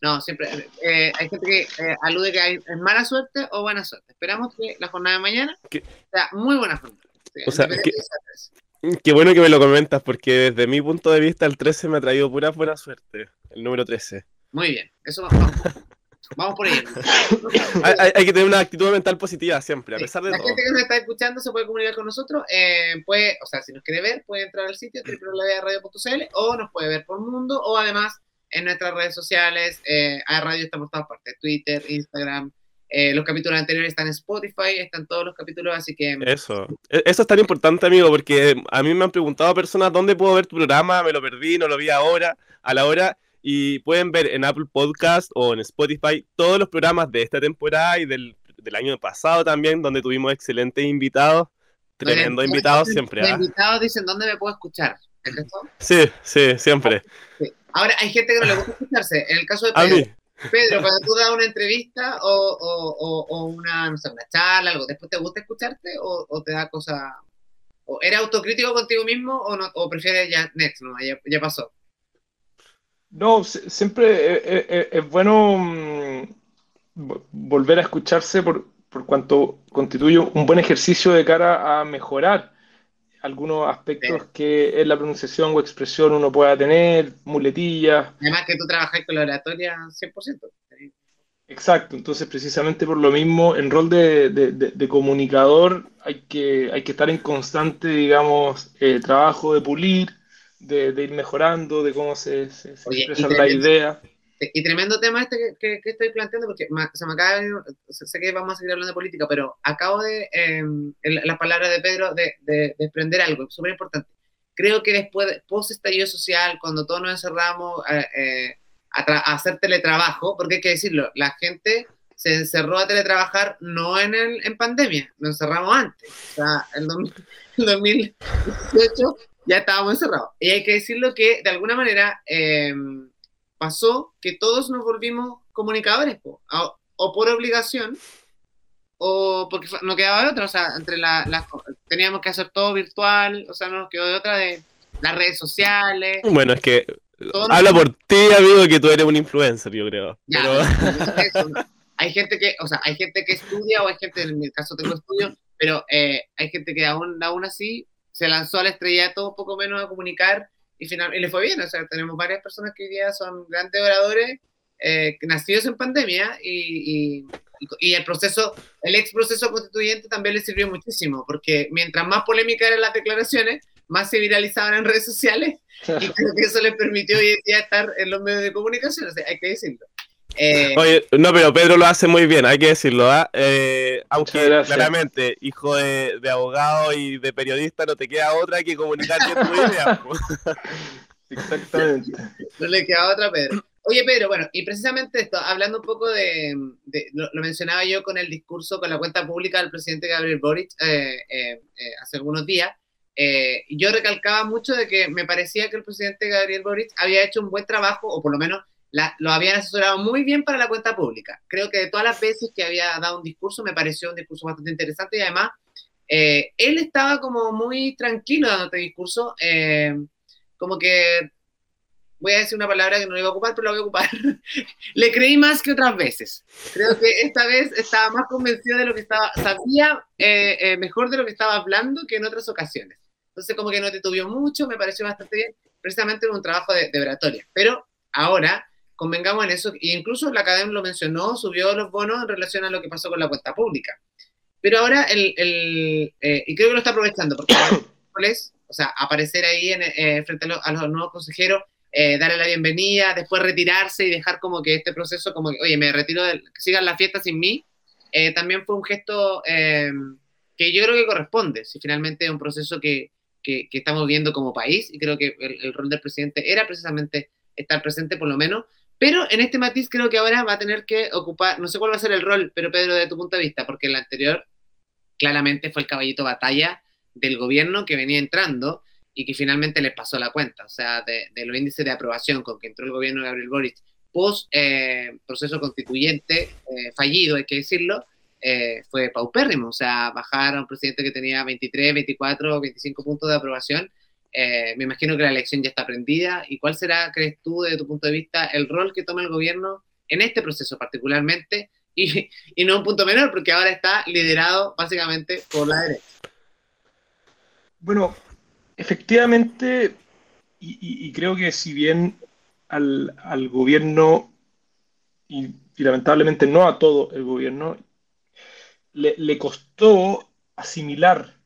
No, siempre. Eh, hay gente que eh, alude que hay, es mala suerte o buena suerte. Esperamos que la jornada de mañana sea muy buena jornada. o sea, qué bueno que me lo comentas, porque desde mi punto de vista el 13 me ha traído pura buena suerte, el número 13. Muy bien, eso vamos, vamos por ahí. hay, que tener una actitud mental positiva siempre, a pesar de la todo. La gente que nos está escuchando se puede comunicar con nosotros, eh, puede, o sea, si nos quiere ver, puede entrar al sitio www.radio.cl o nos puede ver por mundo, o además en nuestras redes sociales. Eh, a Radio está por todas partes: Twitter, Instagram. Eh, los capítulos anteriores están en Spotify, están todos los capítulos, así que. Eso. E, eso es tan importante, amigo, porque a mí me han preguntado personas dónde puedo ver tu programa, me lo perdí, no lo vi ahora, a la hora. Y pueden ver en Apple Podcast o en Spotify todos los programas de esta temporada y del, del año pasado también, donde tuvimos excelentes invitados. Tremendo invitados siempre. Los ¿ah? invitados dicen dónde me puedo escuchar. Sí, sí, siempre. Sí. Ahora, hay gente que no le gusta escucharse. En el caso de Pedro, Pedro cuando tú das una entrevista o, o, o, una, no sé, una charla, algo, ¿después te gusta escucharte o, te da cosa... ¿O ¿Eres autocrítico contigo mismo o, no, o prefieres ya next, no? Ya, ya pasó. No, siempre es, bueno mm, volver a escucharse por, por cuanto constituye un buen ejercicio de cara a mejorar algunos aspectos que en la pronunciación o expresión uno pueda tener, muletillas. Además que tú trabajas con la oratoria 100%. Exacto, entonces precisamente por lo mismo, en rol de, de, comunicador hay que, hay que estar en constante, digamos, eh, trabajo de pulir, de, ir mejorando, de cómo se, se, expresa la idea. Y tremendo tema este que, que, estoy planteando, porque se me acaba de, sé que vamos a seguir hablando de política, pero acabo de, eh, las palabras de Pedro, de, de, desprender algo súper importante. Creo que después, post estallido social, cuando todos nos encerramos eh, eh, a, hacer teletrabajo, porque hay que decirlo, la gente se encerró a teletrabajar no en, el, en pandemia, nos encerramos antes. O sea, el, el 2018 ya estábamos encerrados. Y hay que decirlo que, de alguna manera, eh, pasó que todos nos volvimos comunicadores, o por obligación, o porque no quedaba de otra, o sea, entre las teníamos que hacer todo virtual, o sea, no nos quedó de otra de las redes sociales. Bueno, es que habla por ti, amigo, que tú eres un influencer, yo creo. hay gente que, o sea, hay gente que estudia, o hay gente, en mi caso tengo estudio, pero eh, hay gente que aún, aún así se lanzó al estrellato poco menos a comunicar y, final, y le fue bien. O sea, tenemos varias personas que hoy día son grandes oradores eh, nacidos en pandemia y, y, el proceso, el ex proceso constituyente también le sirvió muchísimo, porque mientras más polémica eran las declaraciones, más se viralizaban en redes sociales y creo que eso les permitió hoy en día estar en los medios de comunicación, o sea, hay que decirlo. Eh, Oye, no, pero Pedro lo hace muy bien, hay que decirlo, ¿ah? eh, aunque claramente, hijo de, abogado y de periodista, no te queda otra que comunicar tu idea. Exactamente. No le queda otra, Pedro. Oye, Pedro, bueno, y precisamente esto, hablando un poco de, lo, mencionaba yo con el discurso, con la cuenta pública del presidente Gabriel Boric eh, hace algunos días, yo recalcaba mucho de que me parecía que el presidente Gabriel Boric había hecho un buen trabajo, o por lo menos lo habían asesorado muy bien para la cuenta pública. Creo que de todas las veces que había dado un discurso, me pareció un discurso bastante interesante y además eh, él estaba como muy tranquilo dando este discurso, eh, como que, voy a decir una palabra que no iba a ocupar, pero la voy a ocupar, le creí más que otras veces. Creo que esta vez estaba más convencido de lo que estaba, sabía eh, mejor de lo que estaba hablando que en otras ocasiones. Entonces como que no te tuvió mucho, me pareció bastante bien, precisamente en un trabajo de, de oratoria. Pero ahora convengamos en eso, e incluso la academia lo mencionó, subió los bonos en relación a lo que pasó con la cuenta pública. Pero ahora, el, el eh, y creo que lo está aprovechando, porque o sea, aparecer ahí en, eh, frente a, los nuevos consejeros, eh, darle la bienvenida, después retirarse y dejar como que este proceso, como que, oye, me retiro, que sigan la fiesta sin mí, también fue un gesto que yo creo que corresponde, si finalmente es un proceso que, que, estamos viendo como país, y creo que el, el rol del presidente era precisamente estar presente por lo menos, pero en este matiz creo que ahora va a tener que ocupar, no sé cuál va a ser el rol, pero Pedro, de tu punto de vista, porque el anterior claramente fue el caballito batalla del gobierno que venía entrando y que finalmente les pasó la cuenta, o sea, de, los índices de aprobación con que entró el gobierno de Gabriel Boric post eh, proceso constituyente eh, fallido, hay que decirlo, eh, fue paupérrimo, o sea, bajar a un presidente que tenía 23, 24, 25 puntos de aprobación eh, me imagino que la elección ya está prendida. ¿Y cuál será, crees tú, desde tu punto de vista, el rol que toma el gobierno en este proceso particularmente, y, no un punto menor, porque ahora está liderado básicamente por la derecha. Bueno, efectivamente, y, creo que si bien al, gobierno, y, lamentablemente no a todo el gobierno, le costó asimilar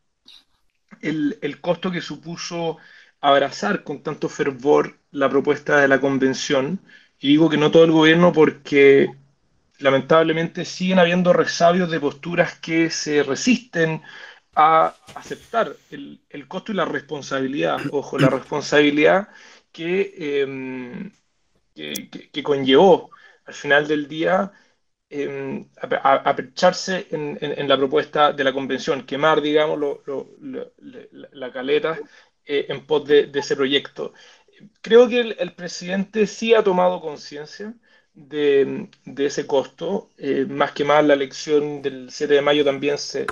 el, el, costo que supuso abrazar con tanto fervor la propuesta de la convención. Y digo que no todo el gobierno porque lamentablemente siguen habiendo resabios de posturas que se resisten a aceptar el, el costo y la responsabilidad, ojo, la responsabilidad que, em, que, conllevó al final del día eh, apecharse en, en, la propuesta de la convención, quemar, digamos, lo, la caleta eh, en pos de, de, ese proyecto. Creo que el, el presidente sí ha tomado conciencia de, ese costo. Eh, más que más, la elección del 7 de mayo también se,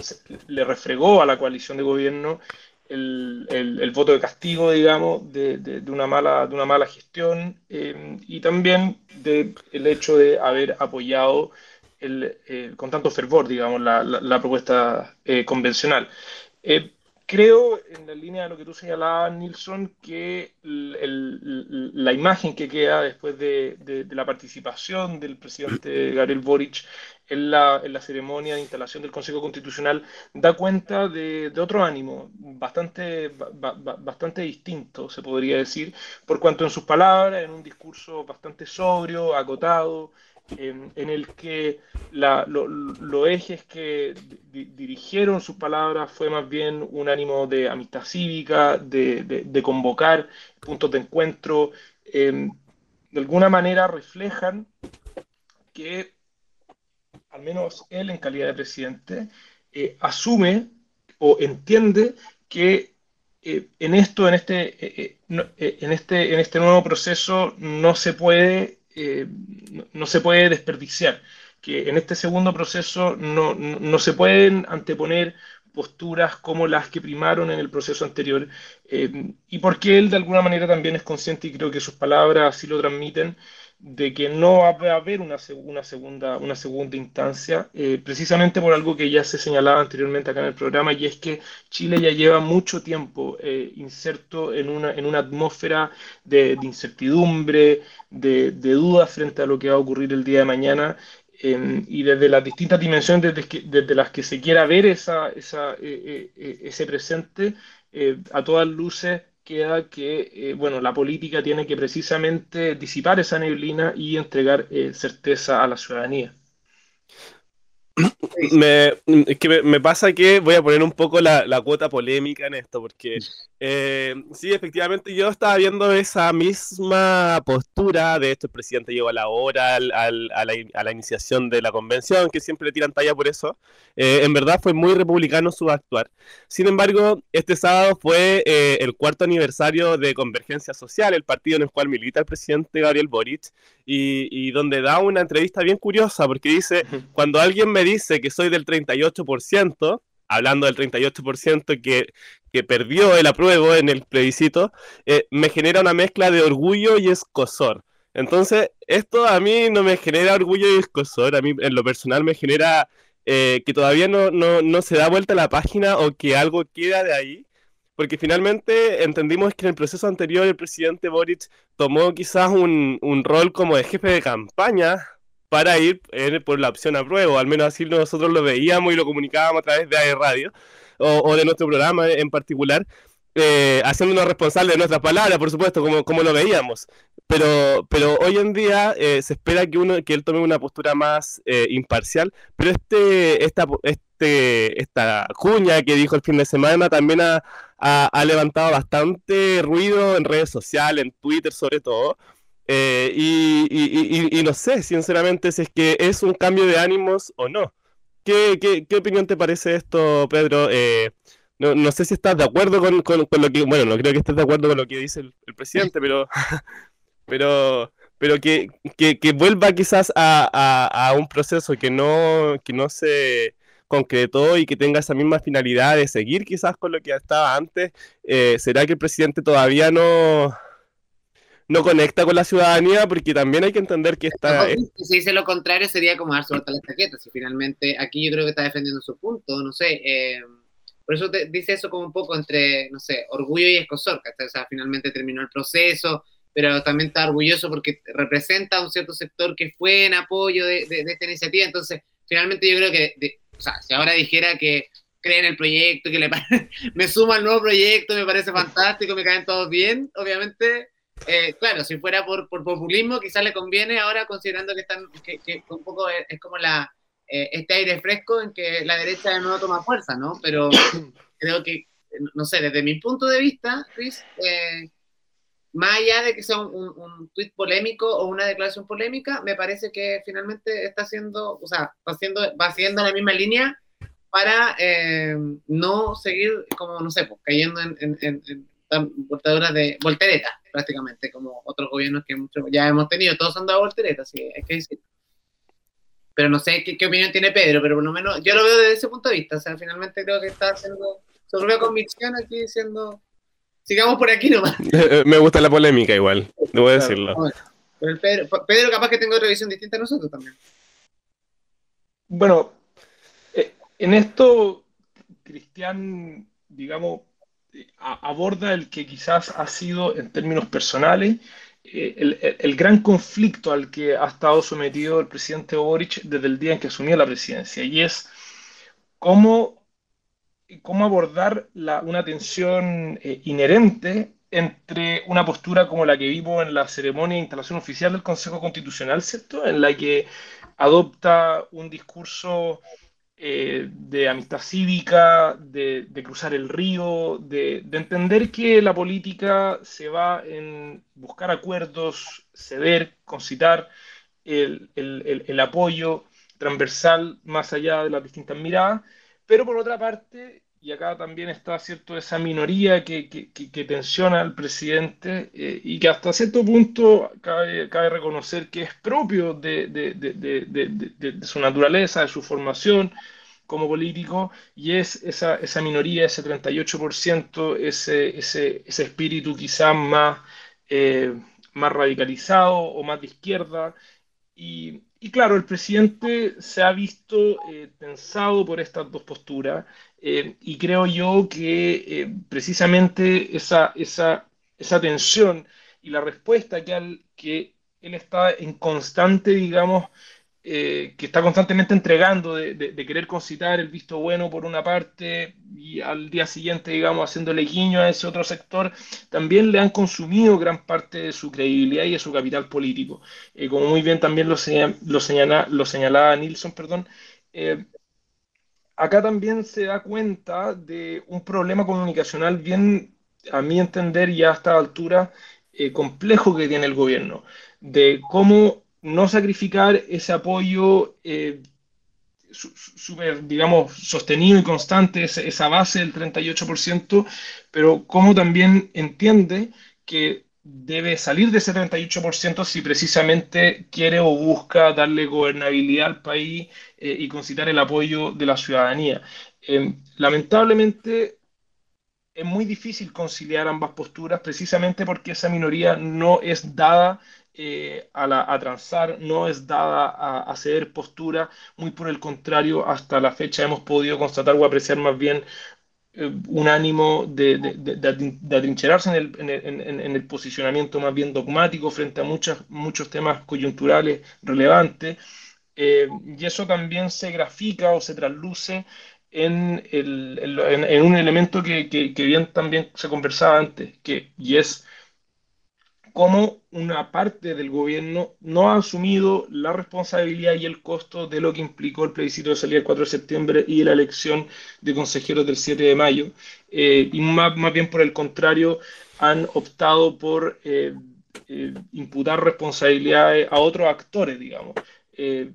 le refregó a la coalición de gobierno el, el, voto de castigo, digamos, de, de, una, mala, de una mala gestión eh, y también del el hecho de haber apoyado eh, con tanto fervor, digamos, la, la, propuesta convencional. Creo, en la línea de lo que tú señalabas, Nilsson, que la imagen que queda después de, la participación del presidente Gabriel Boric en la, ceremonia de instalación del Consejo Constitucional da cuenta de, otro ánimo, bastante, bastante distinto, se podría decir, por cuanto en sus palabras, en un discurso bastante sobrio, acotado, en, el que los ejes que dirigieron sus palabras fue más bien un ánimo de amistad cívica, de, convocar puntos de encuentro, em, de alguna manera reflejan que al menos él en calidad de presidente eh, asume o entiende que eh, en esto, en este, eh, en este, en este nuevo proceso no se puede eh, no, se puede desperdiciar, que en este segundo proceso no, no, se pueden anteponer posturas como las que primaron en el proceso anterior, eh, y porque él de alguna manera también es consciente, y creo que sus palabras así lo transmiten, de que no va a haber una, una, segunda, una segunda instancia, eh, precisamente por algo que ya se señalaba anteriormente acá en el programa, y es que Chile ya lleva mucho tiempo eh, inserto en una, en una atmósfera de, incertidumbre, de, de duda frente a lo que va a ocurrir el día de mañana, y desde las distintas dimensiones desde, desde, las que se quiera ver esa, esa, eh, ese presente, a todas luces queda que, eh, bueno, la política tiene que precisamente disipar esa neblina y entregar eh, certeza a la ciudadanía. Me, es que me, pasa que voy a poner un poco la, la cuota polémica en esto, porque eh, sí, efectivamente yo estaba viendo esa misma postura, de esto el presidente llegó a la hora, al, al, a, la, a, la, iniciación de la convención, que siempre le tiran talla por eso, eh, en verdad fue muy republicano su actuar. Sin embargo, este sábado fue eh, el cuarto aniversario de Convergencia Social, el partido en el cual milita el presidente Gabriel Boric, y, y donde da una entrevista bien curiosa, porque dice, cuando alguien me dice que soy del 38%, hablando del 38% que, que perdió el apruebo en el plebiscito, eh, me genera una mezcla de orgullo y escosor. Entonces, esto a mí no me genera orgullo y escosor, a mí en lo personal me genera eh, que todavía no, no, no, se da vuelta la página o que algo queda de ahí, porque finalmente entendimos que en el proceso anterior el presidente Boric tomó quizás un, un rol como de jefe de campaña para ir eh, por la opción apruebo, al menos así nosotros lo veíamos y lo comunicábamos a través de AE Radio o, de nuestro programa en particular, eh, haciéndonos responsables de nuestras palabras, por supuesto, como, como lo veíamos. Pero, pero hoy en día eh, se espera que, uno, que él tome una postura más eh, imparcial, pero este, esta, este, esta cuña que dijo el fin de semana también ha, ha, levantado bastante ruido en redes sociales, en Twitter sobre todo. Eh, y, y, y, no sé, sinceramente, si es que es un cambio de ánimos o no. ¿Qué, qué, opinión te parece esto, Pedro? Eh, no, no, sé si estás de acuerdo con, con, lo que, bueno, no creo que estés de acuerdo con lo que dice el, presidente, pero, pero, pero que, que, vuelva quizás a, a, a, un proceso que no, que no se concretó y que tenga esa misma finalidad de seguir quizás con lo que estaba antes. Eh, ¿Será que el presidente todavía no no conecta con la ciudadanía porque también hay que entender que está... Si dice lo contrario sería como dar suelta la estaqueta, si finalmente aquí yo creo que está defendiendo su punto, no sé, eh, por eso te, dice eso como un poco entre, no sé, orgullo y escosor, o sea, finalmente terminó el proceso, pero también está orgulloso porque representa un cierto sector que fue en apoyo de, esta iniciativa, entonces finalmente yo creo que, o sea, si ahora dijera que creen el proyecto, que le me suma al nuevo proyecto, me parece fantástico, me caen todos bien, obviamente eh, claro, si fuera por, populismo, quizás le conviene ahora, considerando que, están, que, un poco es, como la, eh, este aire fresco en que la derecha de nuevo toma fuerza, ¿no? Pero creo que, no sé, desde mi punto de vista, Chris, eh, más allá de que sea un, un, tuit polémico o una declaración polémica, me parece que finalmente está haciendo, o sea, va haciendo, va haciendo la misma línea para no seguir como, no sé, pues, cayendo en, en, en portadoras de voltereta prácticamente, como otros gobiernos que mucho, ya hemos tenido, todos han dado volteretas, sí, hay que decir. Pero no sé qué, opinión tiene Pedro, pero por lo menos yo lo veo desde ese punto de vista, o sea, finalmente creo que está haciendo su propia convicción aquí diciendo, sigamos por aquí nomás. Me gusta la polémica igual, debo decirlo. Pero Pedro, Pedro capaz que tenga otra visión distinta a nosotros también. Bueno, eh, en esto, Cristian, digamos, aborda el que quizás ha sido en términos personales eh, el, gran conflicto al que ha estado sometido el presidente Boric desde el día en que asumió la presidencia, y es cómo, cómo abordar una tensión eh, inherente entre una postura como la que vimos en la ceremonia de instalación oficial del Consejo Constitucional, ¿cierto? En la que adopta un discurso eh, de amistad cívica, de, cruzar el río, de, entender que la política se va en buscar acuerdos, ceder, concitar el, el apoyo transversal más allá de las distintas miradas, pero por otra parte y acá también está cierto esa minoría que, que, tensiona al presidente eh, y que hasta cierto punto cabe, reconocer que es propio de, de, de, su naturaleza, de su formación como político, y es esa, esa minoría, ese 38%, ese, ese, ese espíritu quizás más, eh, más radicalizado o más de izquierda. Y, y claro, el presidente se ha visto eh, tensado por estas dos posturas eh, y creo yo que eh, precisamente esa, esa, esa tensión y la respuesta que, al, que él está en constante, digamos, eh, que está constantemente entregando de, querer concitar el visto bueno por una parte y al día siguiente, digamos, haciéndole guiño a ese otro sector, también le han consumido gran parte de su credibilidad y de su capital político. Eh, como muy bien también lo, lo, señala, lo señalaba Nilsson, perdón, eh, acá también se da cuenta de un problema comunicacional bien, a mi entender, ya a esta altura, complejo que tiene el gobierno, de cómo no sacrificar ese apoyo eh, súper, digamos, sostenido y constante, esa base del 38%, pero cómo también entiende que debe salir de ese 38% si precisamente quiere o busca darle gobernabilidad al país eh, y concitar el apoyo de la ciudadanía. Eh, lamentablemente es muy difícil conciliar ambas posturas precisamente porque esa minoría no es dada eh, a, a, transar, no es dada a, ceder postura, muy por el contrario, hasta la fecha hemos podido constatar o apreciar más bien un ánimo de, de, atrincherarse en el, en, el, posicionamiento más bien dogmático frente a muchos, muchos temas coyunturales relevantes, eh, y eso también se grafica o se trasluce en, el, en, un elemento que, que, que, bien también se conversaba antes, que, y es cómo una parte del gobierno no ha asumido la responsabilidad y el costo de lo que implicó el plebiscito de salida el 4 de septiembre y la elección de consejeros del 7 de mayo. Eh, y más, más, bien por el contrario, han optado por eh, eh, imputar responsabilidades a otros actores, digamos.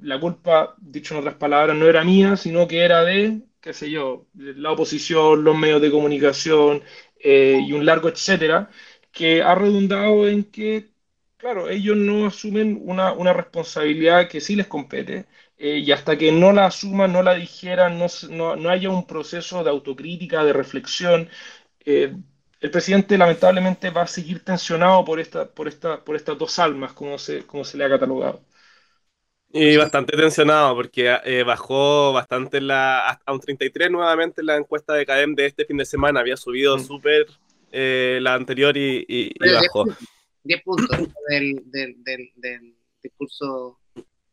la culpa, dicho en otras palabras, no era mía, sino que era de, qué sé yo, la oposición, los medios de comunicación y un largo etcétera que ha redundado en que, claro, ellos no asumen una, una responsabilidad que sí les compete, eh, y hasta que no la asuman, no la dijeran, no, no, no, haya un proceso de autocrítica, de reflexión, eh, el presidente lamentablemente va a seguir tensionado por, esta, por, esta, por estas dos almas, como se, como se le ha catalogado. Y bastante tensionado porque eh, bajó bastante la, a un 33 nuevamente en la encuesta de CADEM de este fin de semana. Había subido mm. súper eh, la anterior y, y, bajó. 10 puntos del, del, del, discurso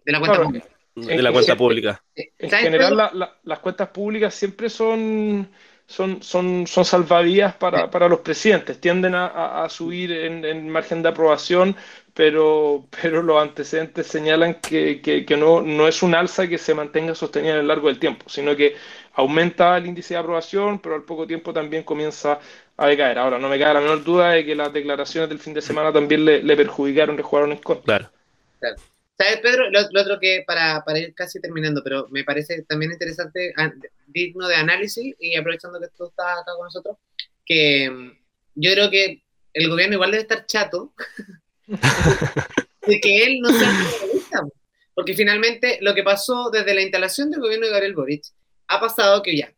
de la cuenta pública. De la cuenta pública. En general, las cuentas públicas siempre son son, son, son salvavidas para, para los presidentes, tienden a, a, subir en, en, margen de aprobación, pero, pero los antecedentes señalan que, que, que, no, no es un alza que se mantenga sostenida a lo largo del tiempo, sino que aumenta el índice de aprobación, pero al poco tiempo también comienza a decaer. Ahora, no me cabe la menor duda de que las declaraciones del fin de semana también le, le perjudicaron, le jugaron en contra. Claro. claro. ¿Sabes, Pedro? Lo, otro que, para, para, ir casi terminando, pero me parece también interesante, digno de análisis, y aprovechando que tú estás acá con nosotros, que mm, yo creo que el gobierno igual debe estar chato de que él no sea protagonista. Porque finalmente lo que pasó desde la instalación del gobierno de Gabriel Boric ha pasado que ya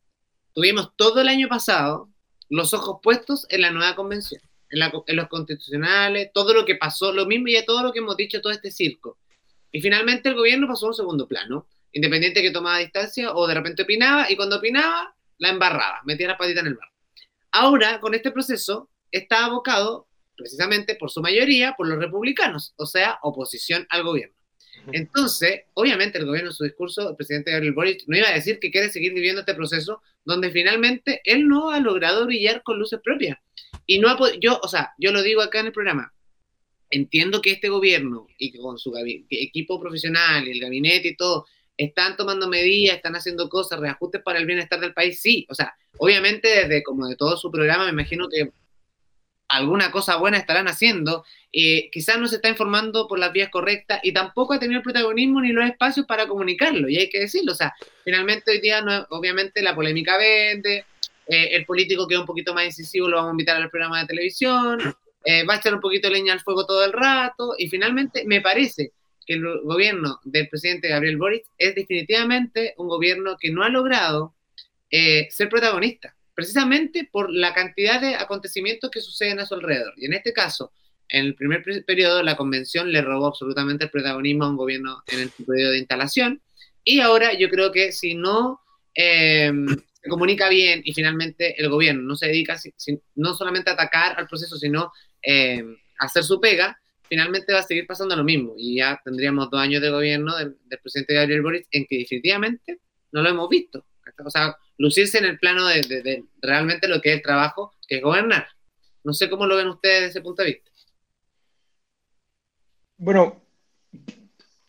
tuvimos todo el año pasado los ojos puestos en la nueva convención, en, la, en los constitucionales, todo lo que pasó, lo mismo y todo lo que hemos dicho, todo este circo y finalmente el gobierno pasó a un segundo plano, independiente que tomaba distancia o de repente opinaba, y cuando opinaba, la embarraba, metía la patita en el bar. Ahora, con este proceso, está abocado precisamente por su mayoría por los republicanos, o sea, oposición al gobierno. Entonces, obviamente el gobierno en su discurso, el presidente Gabriel Boric no iba a decir que quiere seguir viviendo este proceso donde finalmente él no ha logrado brillar con luces propias. Y no ha yo, o sea, yo lo digo acá en el programa, entiendo que este gobierno y con su equipo profesional y el gabinete y todo están tomando medidas, están haciendo cosas, reajustes para el bienestar del país, sí. O sea, obviamente desde como de todo su programa me imagino que alguna cosa buena estarán haciendo. Eh, quizás no se está informando por las vías correctas y tampoco ha tenido el protagonismo ni los espacios para comunicarlo, y hay que decirlo. O sea, finalmente hoy día, no, obviamente, la polémica vende, eh, el político que es un poquito más incisivo lo vamos a invitar al programa de televisión, eh, va a echar un poquito de leña al fuego todo el rato y finalmente me parece que el gobierno del presidente Gabriel Boric es definitivamente un gobierno que no ha logrado eh, ser protagonista, precisamente por la cantidad de acontecimientos que suceden a su alrededor. Y en este caso, en el primer periodo, la convención le robó absolutamente el protagonismo a un gobierno en el periodo de instalación. Y ahora yo creo que si no eh, se comunica bien y finalmente el gobierno no se dedica no solamente a atacar al proceso, sino eh, hacer su pega, finalmente va a seguir pasando lo mismo. Y ya tendríamos dos años de gobierno del, presidente Gabriel Boric en que definitivamente no lo hemos visto. O sea, lucirse en el plano de, realmente lo que es el trabajo, que es gobernar. No sé cómo lo ven ustedes desde ese punto de vista. Bueno,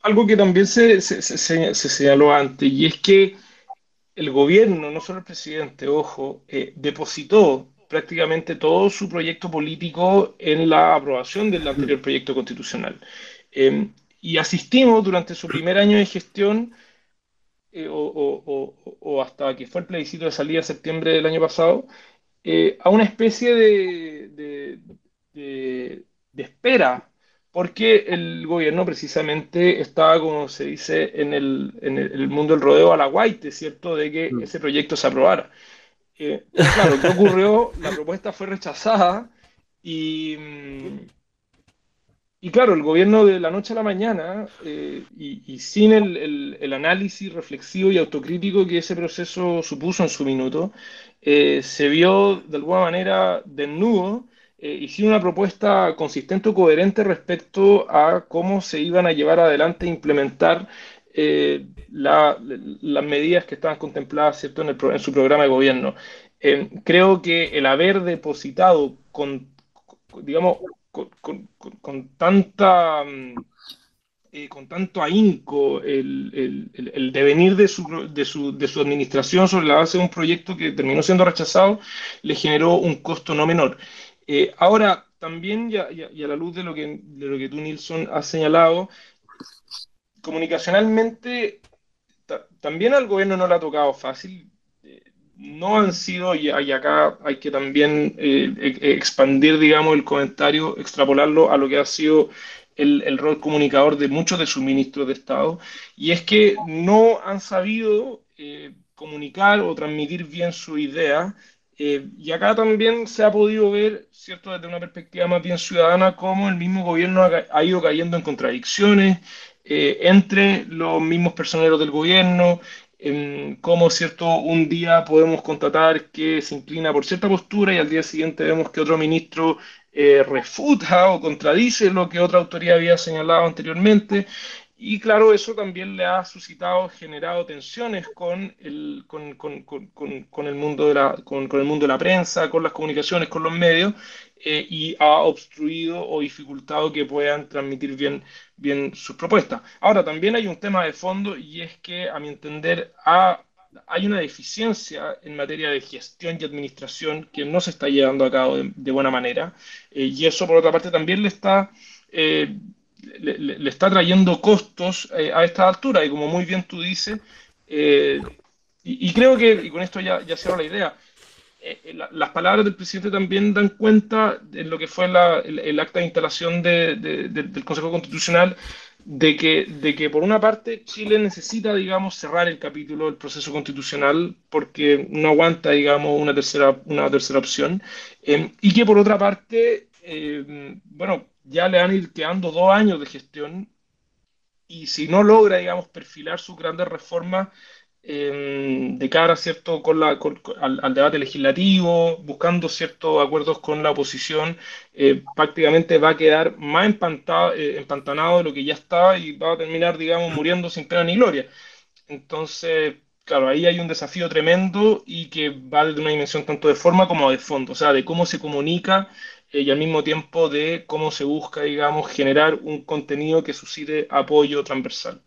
algo que también se, se, se, señaló antes, y es que el gobierno, no solo el presidente, ojo, eh, depositó prácticamente todo su proyecto político en la aprobación del anterior proyecto constitucional. Em, y asistimos durante su primer año de gestión, eh, o, hasta que fue el plebiscito de salida en septiembre del año pasado, eh, a una especie de, de, espera, porque el gobierno precisamente estaba, como se dice en el, en el mundo del rodeo, a la guaite, ¿cierto?, de que mm. ese proyecto se aprobara. Eh, claro, ¿qué ocurrió? La propuesta fue rechazada y, y claro, el gobierno de la noche a la mañana eh, y, sin el, análisis reflexivo y autocrítico que ese proceso supuso en su minuto, eh, se vio de alguna manera desnudo y sin una propuesta consistente o coherente respecto a cómo se iban a llevar adelante e implementar eh, las medidas que estaban contempladas ¿cierto? En, el, en su programa de gobierno. Eh, creo que el haber depositado con, digamos, con, con, tanta... Mm, eh, con tanto ahínco el, el, el, devenir de su, de, su, de su, administración sobre la base de un proyecto que terminó siendo rechazado, le generó un costo no menor. ahora, también, y a, a, la luz de lo, que, de lo que tú, Nilsson, has señalado, comunicacionalmente también al gobierno no le ha tocado fácil. No han sido, y, acá hay que también eh, e, expandir, digamos, el comentario, extrapolarlo a lo que ha sido el, rol comunicador de muchos de sus ministros de Estado, y es que no han sabido eh, comunicar o transmitir bien su idea Eh, y acá también se ha podido ver, ¿cierto?, desde una perspectiva más bien ciudadana, cómo el mismo gobierno ha, ido cayendo en contradicciones entre los mismos personeros del gobierno, en cómo, ¿cierto?, un día podemos constatar que se inclina por cierta postura y al día siguiente vemos que otro ministro eh, refuta o contradice lo que otra autoridad había señalado anteriormente. Y claro, eso también le ha suscitado, generado tensiones con el, con, con, con, con el, mundo, de la, con, el mundo de la prensa, con las comunicaciones, con los medios, eh, y ha obstruido o dificultado que puedan transmitir bien, bien sus propuestas. Ahora, también hay un tema de fondo y es que, a mi entender, hay una deficiencia en materia de gestión y administración que no se está llevando a cabo de, buena manera, eh, y eso, por otra parte, también le está... Eh, le, está trayendo costos eh, a esta altura y como muy bien tú dices, y, creo que, y con esto ya, ya cierro la idea, las palabras del presidente también dan cuenta de lo que fue el, acta de instalación del Consejo Constitucional, de que, de que por una parte Chile necesita, digamos, cerrar el capítulo del proceso constitucional porque no aguanta, digamos, una tercera, una tercera opción, y que por otra parte, bueno, ya le ir quedando dos años de gestión y si no logra, digamos, perfilar sus grandes reformas em, de cara, ¿cierto?, con la, al, debate legislativo, buscando ciertos acuerdos con la oposición, eh, prácticamente va a quedar más eh, empantanado de lo que ya está y va a terminar, digamos, muriendo sin pena ni gloria. Entonces, claro, ahí hay un desafío tremendo y que va desde una dimensión tanto de forma como de fondo, o sea, de cómo se comunica eh, y al mismo tiempo de cómo se busca, digamos, generar un contenido que suscite apoyo transversal.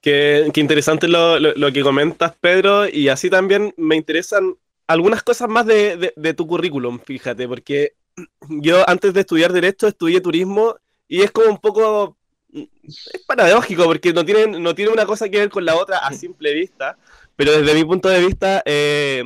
Qué, interesante lo, lo, que comentas, Pedro, y así también me interesan algunas cosas más de, de, tu currículum, fíjate, porque yo antes de estudiar Derecho estudié Turismo y es como un poco... Es paradójico porque no tiene, no tiene una cosa que ver con la otra a simple vista, pero desde mi punto de vista... Eh,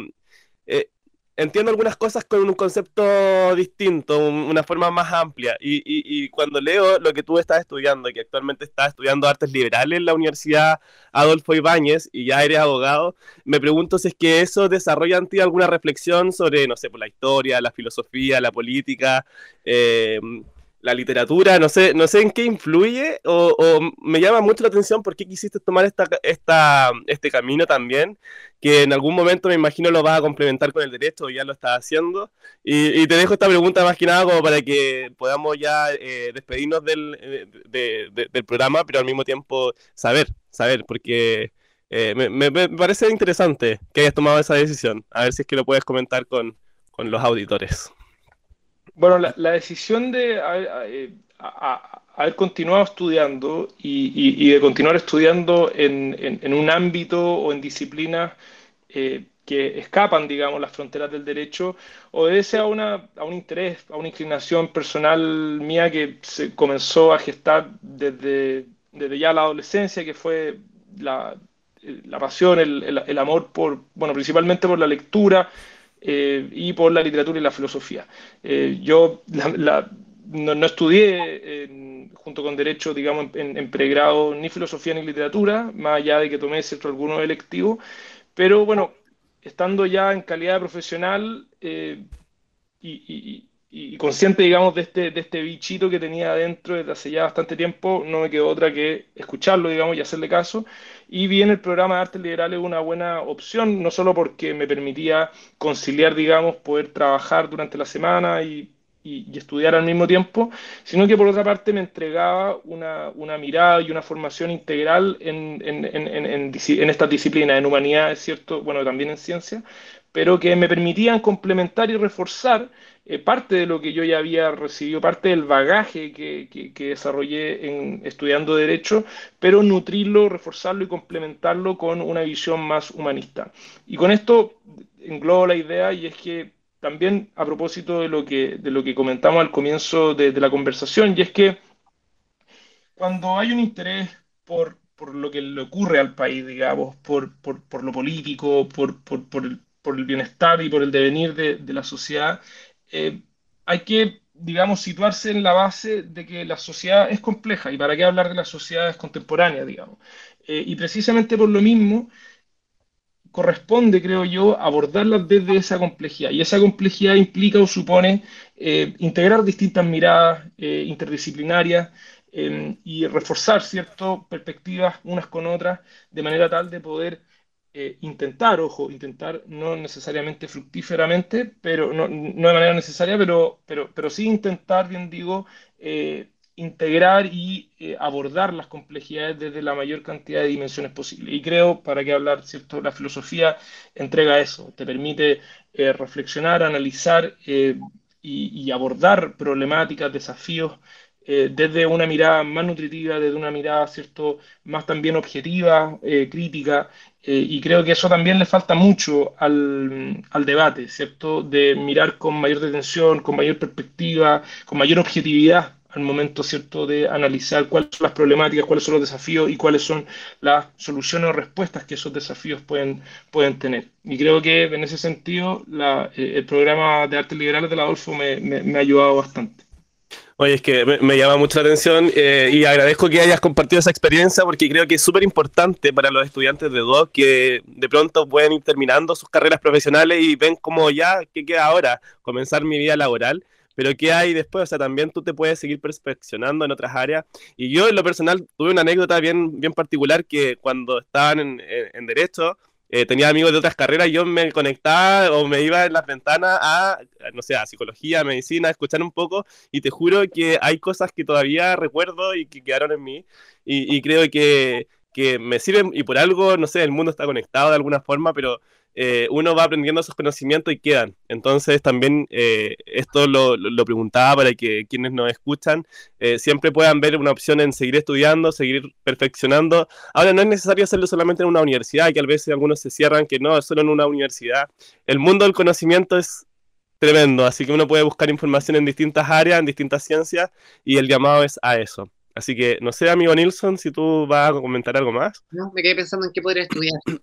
eh, entiendo algunas cosas con un concepto distinto, una forma más amplia. Y, cuando leo lo que tú estás estudiando, que actualmente estás estudiando artes liberales en la Universidad Adolfo Ibáñez y ya eres abogado, me pregunto si es que eso desarrolla en ti alguna reflexión sobre, no sé, por la historia, la filosofía, la política. Eh, la literatura, no sé, no sé en qué influye o, me llama mucho la atención por qué quisiste tomar esta, esta, este camino también, que en algún momento me imagino lo vas a complementar con el derecho, ya lo estás haciendo. Y, te dejo esta pregunta más que nada como para que podamos ya eh, despedirnos del, eh, del programa, pero al mismo tiempo saber, saber, porque eh, me, me, parece interesante que hayas tomado esa decisión. A ver si es que lo puedes comentar con, con los auditores. Bueno, la, decisión de haber continuado estudiando y, de continuar estudiando en, un ámbito o en disciplinas eh, que escapan, digamos, las fronteras del derecho, obedece a, una, a un interés, a una inclinación personal mía que se comenzó a gestar desde, desde ya la adolescencia, que fue la, pasión, el, amor por, bueno, principalmente por la lectura, eh, y por la literatura y la filosofía. Eh, yo no, estudié junto con Derecho, digamos, en, pregrado ni filosofía ni literatura, más allá de que tomé cierto algunos electivos, pero bueno, estando ya en calidad profesional eh, y, y, consciente, digamos, de este, de este bichito que tenía adentro desde hace ya bastante tiempo, no me quedó otra que escucharlo, digamos, y hacerle caso. Y bien, el programa de Artes Liberales una buena opción, no solo porque me permitía conciliar, digamos, poder trabajar durante la semana y, estudiar al mismo tiempo, sino que por otra parte me entregaba una, mirada y una formación integral en, en, en, en estas disciplinas, en humanidades, ¿cierto? Bueno, también en ciencia, pero que me permitían complementar y reforzar eh, parte de lo que yo ya había recibido, parte del bagaje que, que, desarrollé en, estudiando Derecho, pero nutrirlo, reforzarlo y complementarlo con una visión más humanista. Y con esto englobo la idea y es que también a propósito de lo que, de lo que comentamos al comienzo de, la conversación, y es que cuando hay un interés por, por lo que le ocurre al país, digamos, por, por, por lo político, por, por el, el, bienestar y por el devenir de, de la sociedad, eh, hay que, digamos, situarse en la base de que la sociedad es compleja y para qué hablar de las sociedades contemporáneas, digamos. Eh, y precisamente por lo mismo, corresponde, creo yo, abordarlas desde esa complejidad. Y esa complejidad implica o supone eh, integrar distintas miradas interdisciplinarias y reforzar ciertas perspectivas unas con otras, de manera tal de poder eh, intentar, ojo, intentar no necesariamente fructíferamente, pero no, no, de manera necesaria, pero, pero, pero sí intentar, bien digo, integrar y eh, abordar las complejidades desde la mayor cantidad de dimensiones posible. Y creo, para qué hablar, ¿cierto? La filosofía entrega eso, te permite eh, reflexionar, analizar eh, y, y, abordar problemáticas, desafíos desde una mirada más nutritiva, desde una mirada, ¿cierto?, más también objetiva, crítica, y creo que eso también le falta mucho al, al debate, ¿cierto?, de mirar con mayor detención, con mayor perspectiva, con mayor objetividad al momento cierto de analizar cuáles son las problemáticas, cuáles son los desafíos y cuáles son las soluciones o respuestas que esos desafíos pueden, pueden tener. Y creo que en ese sentido la, eh, el programa de artes liberales de la Adolfo me, me, ha ayudado bastante. Oye, es que me, llama mucho la atención eh, y agradezco que hayas compartido esa experiencia porque creo que es súper importante para los estudiantes de DOC que de pronto pueden ir terminando sus carreras profesionales y ven como ya, ¿qué queda ahora? Comenzar mi vida laboral pero ¿qué hay después? O sea, también tú te puedes seguir perfeccionando en otras áreas. Y yo en lo personal tuve una anécdota bien, bien particular que cuando estaban en, Derecho, eh, tenía amigos de otras carreras yo me conectaba o me iba en las ventanas a, no sé, a psicología, medicina, a escuchar un poco. Y te juro que hay cosas que todavía recuerdo y que quedaron en mí. Y, y creo que, que me sirven y por algo, no sé, el mundo está conectado de alguna forma, pero eh, uno va aprendiendo esos conocimientos y quedan. Entonces también eh, esto lo, lo, preguntaba para que quienes nos escuchan eh, siempre puedan ver una opción en seguir estudiando, seguir perfeccionando. Ahora no es necesario hacerlo solamente en una universidad, que a veces algunos se cierran que no, es solo en una universidad. El mundo del conocimiento es tremendo, así que uno puede buscar información en distintas áreas, en distintas ciencias, y el llamado es a eso. Así que no sé, amigo Nilsson, si tú vas a comentar algo más. No, me quedé pensando en qué podría estudiar.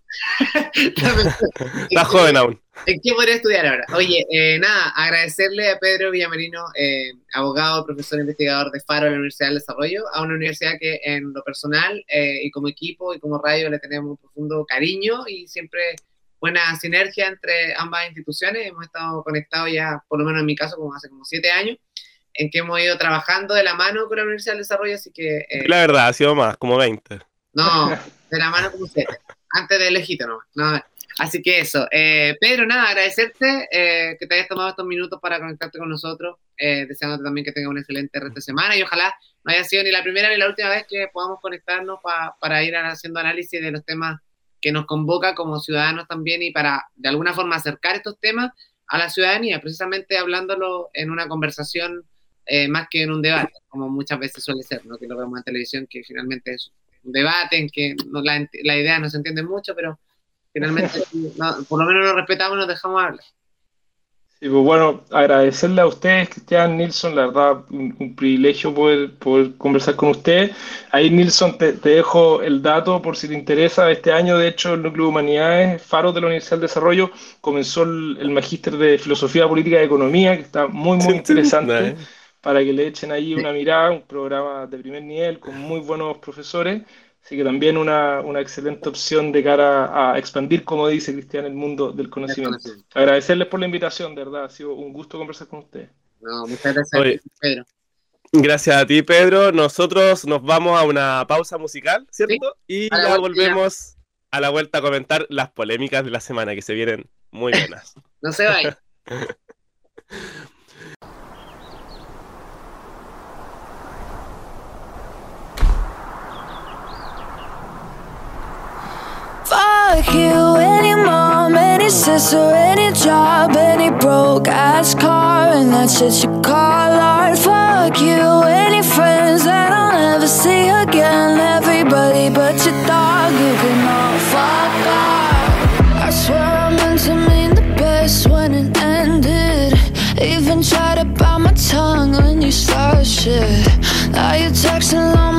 Estás joven aún. ¿En qué podría estudiar ahora? Oye, eh, nada, agradecerle a Pedro Villamarino, eh, abogado, profesor investigador de Faro de la Universidad del Desarrollo, a una universidad que en lo personal eh, y como equipo y como radio le tenemos un profundo cariño y siempre buena sinergia entre ambas instituciones. Hemos estado conectados ya, por lo menos en mi caso, como hace como siete años en que hemos ido trabajando de la mano con la Universidad del Desarrollo, así que... Eh, la verdad, ha sido más, como 20. No, de la mano como 7, antes de lejito no, no. Así que eso, eh, Pedro, nada, agradecerte eh, que te hayas tomado estos minutos para conectarte con nosotros, eh, deseándote también que tengas una excelente resto de semana y ojalá no haya sido ni la primera ni la última vez que podamos conectarnos para ir haciendo análisis de los temas que nos convoca como ciudadanos también y para de alguna forma acercar estos temas a la ciudadanía, precisamente hablándolo en una conversación eh, más que en un debate, como muchas veces suele ser, ¿no? que lo vemos en televisión, que finalmente es un debate en que la, la, idea no se entiende mucho, pero finalmente por lo menos nos respetamos y nos dejamos hablar. Sí, pues bueno, agradecerle a ustedes, Cristian, Nilsson, la verdad, un, privilegio poder, poder, conversar con usted. Ahí, Nilsson, te, te, dejo el dato por si te interesa. Este año, de hecho, el Núcleo de Humanidades, Faro de la Universidad del Desarrollo, comenzó el, el Magíster de Filosofía Política y Economía, que está muy, muy interesante para que le echen ahí una mirada, un programa de primer nivel con muy buenos profesores. Así que también una, una excelente opción de cara a expandir, como dice Cristian, el mundo del conocimiento. Agradecerles por la invitación, de verdad, ha sido un gusto conversar con ustedes. No, muchas gracias, Pedro. Gracias a ti, Pedro. Nosotros nos vamos a una pausa musical, ¿cierto? Y ya volvemos a la vuelta a comentar las polémicas de la semana que se vienen muy buenas. no se vayan. Fuck you, any mom, any sister, any job, any broke ass car, and that shit you call art. Fuck you, any friends that I'll never see again. Everybody but your dog, you can all fuck off. I swear I meant to mean the best when it ended. Even tried to bite my tongue when you started shit. Now you're texting my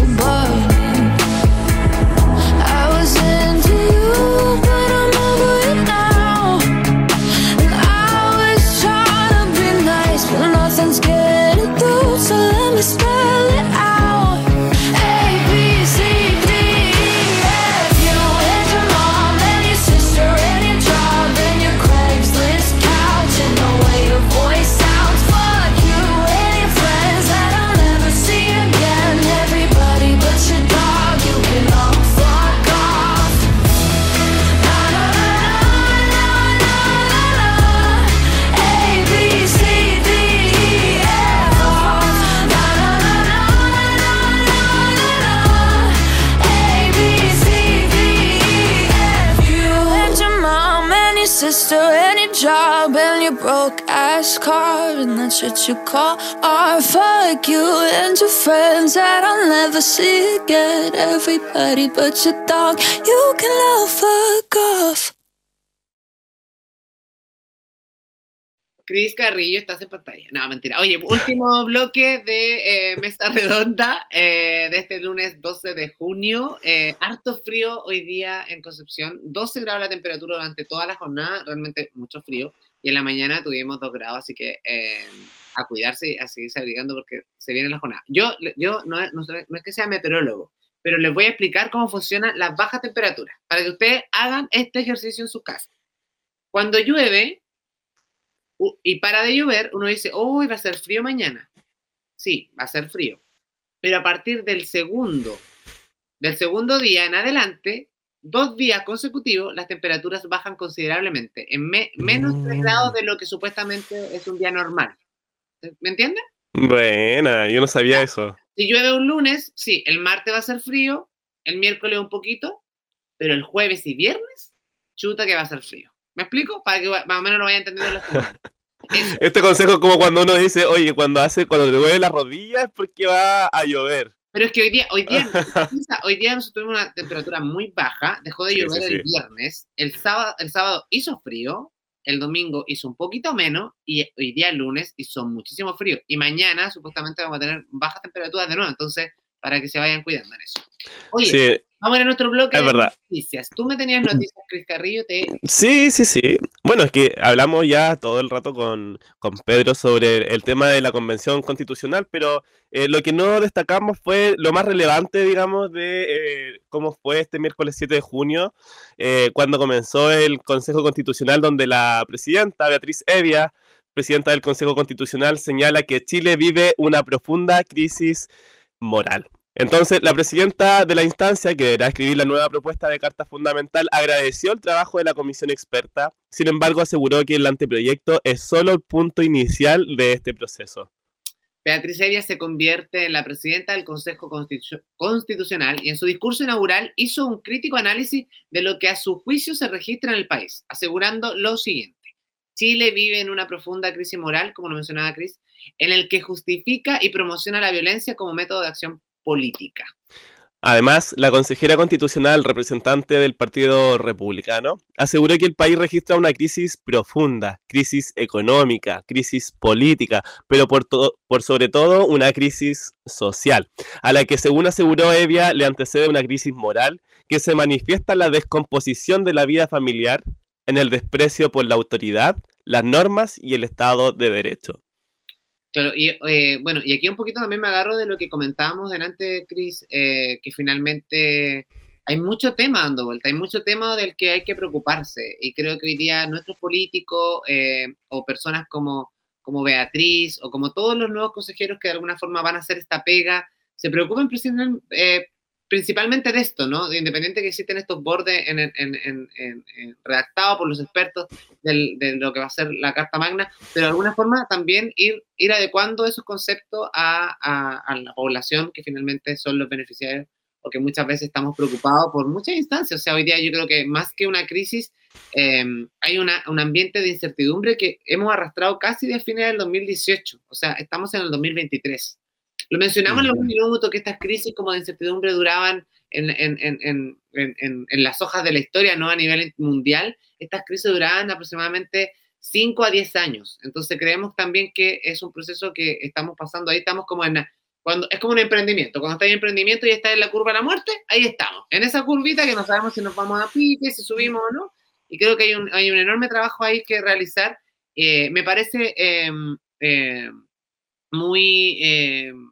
ass car and that's what you call art. Fuck you and your friends that I'll never see again. Everybody but your dog, you can fuck off. Cris Carrillo, estás en pantalla. No, mentira. Oye, último bloque de eh, Mesa Redonda eh, de este lunes 12 de junio. Eh, harto frío hoy día en Concepción. 12 grados la temperatura durante toda la jornada. Realmente mucho frío. Y en la mañana tuvimos 2 grados, así que eh, a cuidarse y a seguirse abrigando porque se viene la jornada. Yo, yo no, es- que sea meteorólogo, pero les voy a explicar cómo funcionan las bajas temperaturas para que ustedes hagan este ejercicio en su casa. Cuando llueve, y para de llover, uno dice, uy, va a ser frío mañana. Sí, va a ser frío. Pero a partir del segundo, del segundo día en adelante, dos días consecutivos, las temperaturas bajan considerablemente, en me- menos 3 Mm. grados de lo que supuestamente es un día normal. ¿Me entiendes? Buena, yo no sabía eso. Si llueve un lunes, sí, el martes va a ser frío, el miércoles un poquito, pero el jueves y viernes, chuta que va a ser frío. ¿Me explico? Para que más o menos lo vaya entendiendo. Eso. Este consejo es como cuando uno dice, oye, cuando hace, cuando te duele la rodilla es porque va a llover. Pero es que hoy día, hoy día, hoy día nosotros tuvimos una temperatura muy baja, dejó de llover sí, el sí. viernes, el sábado, el sábado hizo frío, el domingo hizo un poquito menos y hoy día lunes hizo muchísimo frío. Y mañana supuestamente vamos a tener bajas temperaturas de nuevo, entonces para que se vayan cuidando en eso. Oye, Sí, vamos a nuestro bloque Es de verdad. noticias. Tú me tenías noticias, Cris Carrillo, te... sí, sí, sí. Bueno, es que hablamos ya todo el rato con, con Pedro sobre el tema de la convención constitucional, pero eh, lo que no destacamos fue lo más relevante, digamos, de eh, cómo fue este miércoles 7 de junio, eh, cuando comenzó el Consejo Constitucional, donde la presidenta Beatriz Evia, presidenta del Consejo Constitucional, señala que Chile vive una profunda crisis moral. Entonces, la presidenta de la instancia, que deberá escribir la nueva propuesta de Carta Fundamental, agradeció el trabajo de la comisión experta, sin embargo aseguró que el anteproyecto es solo el punto inicial de este proceso. Beatriz Evia se convierte en la presidenta del Consejo Constitu- Constitucional y en su discurso inaugural hizo un crítico análisis de lo que a su juicio se registra en el país, asegurando lo siguiente. Chile vive en una profunda crisis moral, como lo mencionaba Cris, en el que justifica y promociona la violencia como método de acción política. Además, la consejera constitucional, representante del Partido Republicano, aseguró que el país registra una crisis profunda, crisis económica, crisis política, pero por, por sobre todo una crisis social, a la que, según aseguró Evia, le antecede una crisis moral que se manifiesta en la descomposición de la vida familiar, en el desprecio por la autoridad, las normas y el Estado de Derecho. Claro, y eh, bueno, y aquí un poquito también me agarro de lo que comentábamos delante, Cris, eh, que finalmente hay mucho tema dando vuelta, hay mucho tema del que hay que preocuparse. Y creo que hoy día nuestros políticos eh, o personas como, como Beatriz o como todos los nuevos consejeros que de alguna forma van a hacer esta pega, se preocupen principal- eh, principalmente de esto, ¿no? De independiente que existen estos bordes en, redactados por los expertos del- de lo que va a ser la Carta Magna, pero de alguna forma también ir, adecuando esos conceptos a la población que finalmente son los beneficiarios, porque muchas veces estamos preocupados por muchas instancias. O sea, hoy día yo creo que más que una crisis, eh, hay una- un ambiente de incertidumbre que hemos arrastrado casi de fines del 2018. O sea, estamos en el 2023. Lo mencionamos en Ujú. algún minuto que estas crisis como de incertidumbre duraban en, en- en- en- en- en- en las hojas de la historia, no a nivel mundial. Estas crisis duraban aproximadamente 5 a 10 años. Entonces creemos también que es un proceso que estamos pasando ahí, estamos como en, cuando, es como un emprendimiento, cuando está en emprendimiento y está en la curva de la muerte, ahí estamos, en esa curvita que no sabemos si nos vamos a pique, si subimos o no, y creo que hay un, hay un enorme trabajo ahí que realizar. Eh, me parece em, em, muy, em,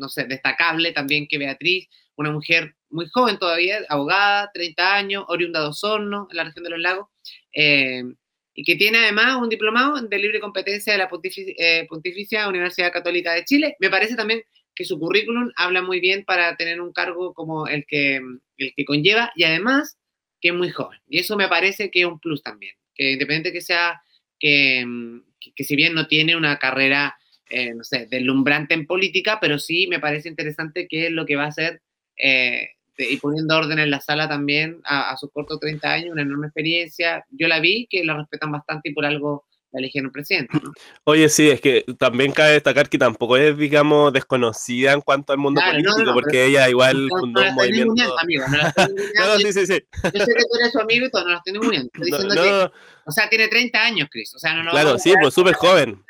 no sé, destacable también que Beatriz, una mujer muy joven todavía, abogada, 30 años, oriunda de Osorno, en la región de los lagos, y que tiene además un diplomado de libre competencia de la eh, Pontificia, Universidad Católica de Chile. Me parece también que su currículum habla muy bien para tener un cargo como el que, el que conlleva y además que es muy joven. Y eso me parece que es un plus también, que independiente que sea, que, que, si bien no tiene una carrera, eh, no sé, deslumbrante en política, pero sí me parece interesante que es lo que va a hacer eh, y poniendo orden en la sala también a, a sus cortos 30 años, una enorme experiencia. Yo la vi, que la respetan bastante y por algo la eligieron presidente. Oye, sí, es que también cabe destacar que tampoco es, digamos, desconocida en cuanto al mundo político, porque ella igual fundó un movimiento. Amigo, no, no, sí, sí, sí. Yo sé que tú eres su amigo y todo, no la estoy uniendo. Estoy diciendo que, o sea, tiene 30 años, Cris. O sea, no, no Claro, sí, pues súper joven.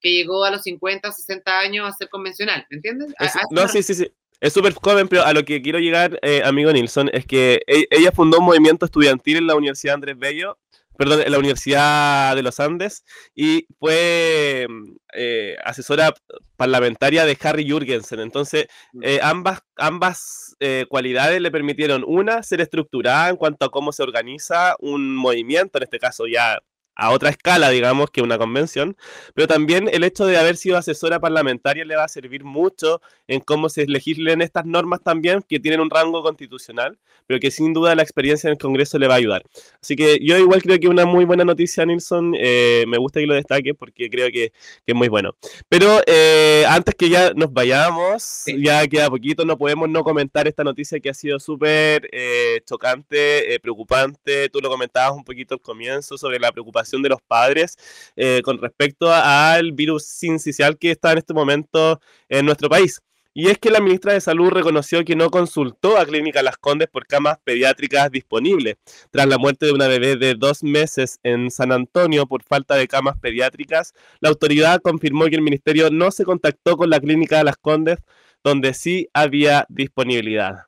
Que llegó a los 50 o 60 años a ser convencional, ¿me entiendes? no, sí, sí, sí. Es súper joven, pero a lo que quiero llegar, eh, amigo Nilsson, es que e, ella fundó un movimiento estudiantil en la Universidad Andrés Bello perdón, en la Universidad de los Andes y fue eh, asesora parlamentaria de Harry Jurgensen. Entonces, mm. eh, ambas, ambas eh, cualidades le permitieron, una, ser estructurada en cuanto a cómo se organiza un movimiento, en este caso ya a otra escala, digamos, que una convención, pero también el hecho de haber sido asesora parlamentaria le va a servir mucho en cómo se legislen estas normas también, que tienen un rango constitucional, pero que sin duda la experiencia en el Congreso le va a ayudar. Así que yo igual creo que una muy buena noticia, Nilsson, eh, me gusta que lo destaque porque creo que, que es muy bueno. Pero eh, antes que ya nos vayamos, ya queda poquito, no podemos no comentar esta noticia que ha sido súper eh, chocante, preocupante, tú lo comentabas un poquito al comienzo sobre la preocupación de los padres eh, con respecto al virus sincicial que está en este momento en nuestro país. Y es que la ministra de Salud reconoció que no consultó a Clínica Las Condes por camas pediátricas disponibles. Tras la muerte de una bebé de dos meses en San Antonio por falta de camas pediátricas, la autoridad confirmó que el ministerio no se contactó con la Clínica Las Condes, donde sí había disponibilidad.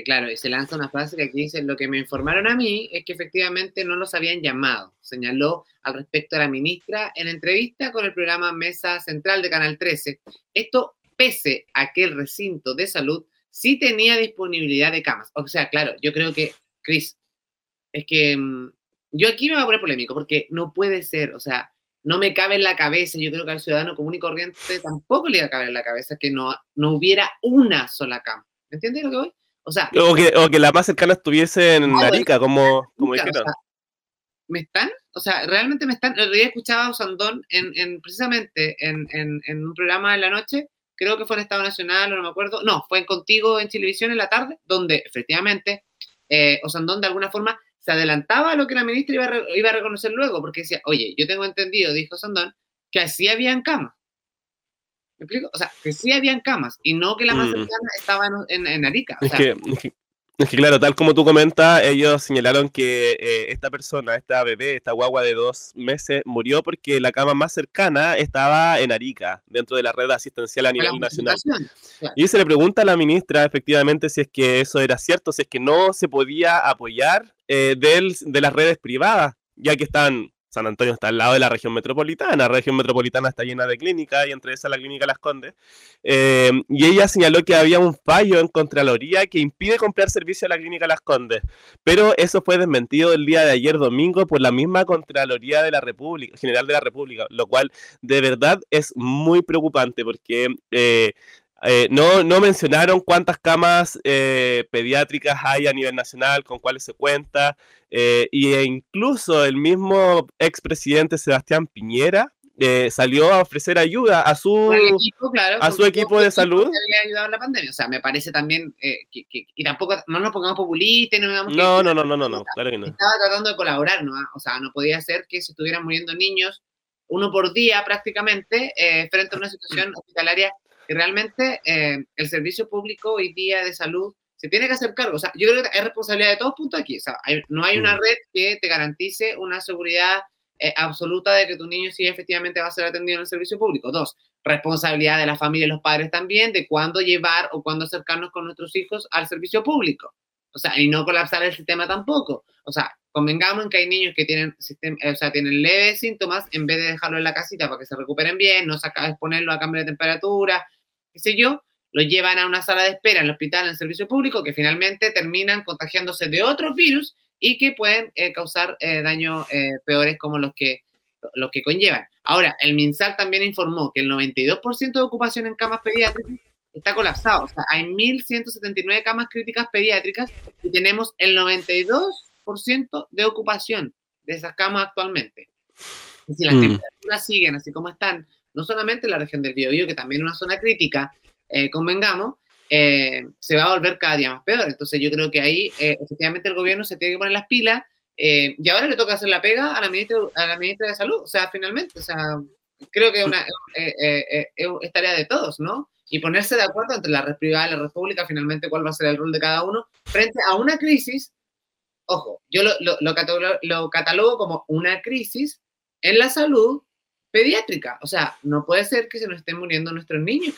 Claro, y se lanza una frase que aquí dice, lo que me informaron a mí es que efectivamente no los habían llamado, señaló al respecto a la ministra en entrevista con el programa Mesa Central de Canal 13. Esto pese a que el recinto de salud sí tenía disponibilidad de camas. O sea, claro, yo creo que, Cris, es que mm, yo aquí me voy a poner polémico porque no puede ser, o sea, no me cabe en la cabeza, yo creo que al ciudadano común y corriente tampoco le iba a caber en la cabeza que no, no hubiera una sola cama. ¿Me entiendes lo que voy? O sea, o que, o que la más cercana estuviese en Arica, como, como dijeron. ¿Me están? O sea, realmente me están. El día escuchaba a Osandón en, en, precisamente en, en, un programa de la noche, creo que fue en Estado Nacional, o no me acuerdo. No, fue en Contigo en Televisión en la tarde, donde efectivamente eh, Osandón de alguna forma se adelantaba a lo que la ministra iba a, iba a reconocer luego, porque decía, oye, yo tengo entendido, dijo Osandón, que así habían camas. ¿Me explico? O sea, que sí habían camas y no que la más mm. cercana estaba en, en, Arica. es, que, es, que, claro, tal como tú comentas, ellos señalaron que eh, esta persona, esta bebé, esta guagua de dos meses, murió porque la cama más cercana estaba en Arica, dentro de la red asistencial a nivel nacional. Y se le pregunta a la ministra, efectivamente, si es que eso era cierto, si es que no se podía apoyar eh, de las redes privadas, ya que están San Antonio está al lado de la región metropolitana, la región metropolitana está llena de clínicas y entre esas la clínica Las Condes. Em, y ella señaló que había un fallo en Contraloría que impide comprar servicio a la clínica Las Condes, pero eso fue desmentido el día de ayer domingo por la misma Contraloría de la República, General de la República, lo cual de verdad es muy preocupante porque eh, eh, no, no, mencionaron cuántas camas eh, pediátricas hay a nivel nacional, con cuáles se cuenta, eh, e incluso el mismo expresidente Sebastián Piñera salió a ofrecer ayuda a su equipo, a su equipo de salud. Ayudado en la pandemia. O sea, me parece también que, y tampoco no nos pongamos populistas, no no, no, no, no, no, no, claro que no. Estaba tratando de colaborar, ¿no? O sea, no podía ser que se estuvieran muriendo niños uno por día prácticamente frente a una situación hospitalaria que realmente eh, el servicio público hoy día de salud se tiene que hacer cargo. O sea, yo creo que es responsabilidad de todos puntos aquí. O sea, no hay una mm. red que te garantice una seguridad eh, absoluta de que tu niño sí efectivamente va a ser atendido en el servicio público. Dos, responsabilidad de la familia y los padres también de cuándo llevar o cuándo acercarnos con nuestros hijos al servicio público. O sea, y no colapsar el sistema tampoco. O sea, convengamos en que hay niños que tienen, sistema, o sea, tienen leves síntomas, en vez de dejarlo en la casita para que se recuperen bien, no sacar, exponerlo a cambio de temperatura, qué sé yo, lo llevan a una sala de espera en el hospital, en el servicio público, que finalmente terminan contagiándose de otros virus y que pueden eh, causar eh, daños eh, peores como los que, los que conllevan. Ahora, el MinSal también informó que el 92% de ocupación en camas pediátricas está colapsado. O sea, hay 1.179 camas críticas pediátricas y tenemos el 92% de ocupación de esas camas actualmente. Y si las mm. temperaturas siguen así como están, no solamente en la región del Biobío, que también es una zona crítica, eh, convengamos, eh, se va a volver cada día más peor. Entonces yo creo que ahí eh, efectivamente el gobierno se tiene que poner las pilas y ahora le toca hacer la pega a la ministra, a la ministra de Salud. O sea, finalmente, o sea, creo que una, es tarea de todos, ¿no? Y ponerse de acuerdo entre la red privada y la red pública, finalmente cuál va a ser el rol de cada uno, frente a una crisis, ojo, yo lo, lo, catalogo, como una crisis en la salud pediátrica. O sea, no puede ser que se nos estén muriendo nuestros niños.